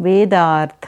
वेदार्थ